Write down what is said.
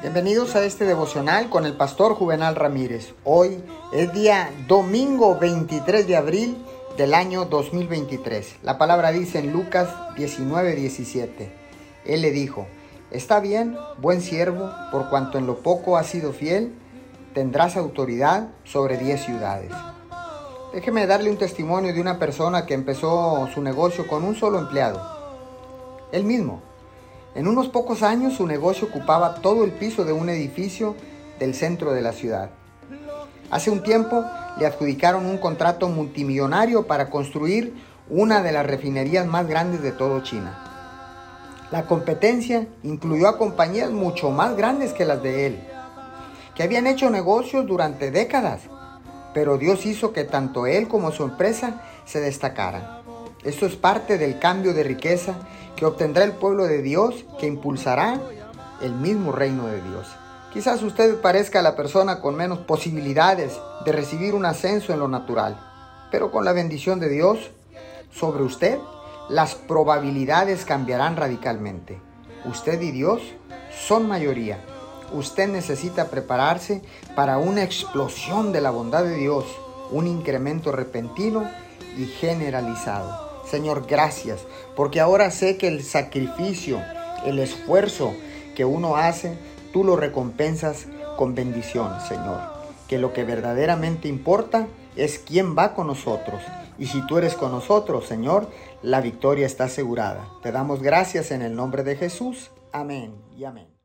Bienvenidos a este devocional con el pastor Juvenal Ramírez. Hoy es día domingo 23 de abril del año 2023. La palabra dice en Lucas 19, 17. Él le dijo, está bien, buen siervo, por cuanto en lo poco has sido fiel, tendrás autoridad sobre diez ciudades. Déjeme darle un testimonio de una persona que empezó su negocio con un solo empleado. Él mismo en unos pocos años su negocio ocupaba todo el piso de un edificio del centro de la ciudad. Hace un tiempo le adjudicaron un contrato multimillonario para construir una de las refinerías más grandes de todo China. La competencia incluyó a compañías mucho más grandes que las de él, que habían hecho negocios durante décadas, pero Dios hizo que tanto él como su empresa se destacaran. Esto es parte del cambio de riqueza que obtendrá el pueblo de Dios que impulsará el mismo reino de Dios. Quizás usted parezca la persona con menos posibilidades de recibir un ascenso en lo natural, pero con la bendición de Dios sobre usted, las probabilidades cambiarán radicalmente. Usted y Dios son mayoría. Usted necesita prepararse para una explosión de la bondad de Dios, un incremento repentino y generalizado. Señor, gracias, porque ahora sé que el sacrificio, el esfuerzo que uno hace, tú lo recompensas con bendición, Señor. Que lo que verdaderamente importa es quién va con nosotros. Y si tú eres con nosotros, Señor, la victoria está asegurada. Te damos gracias en el nombre de Jesús. Amén y amén.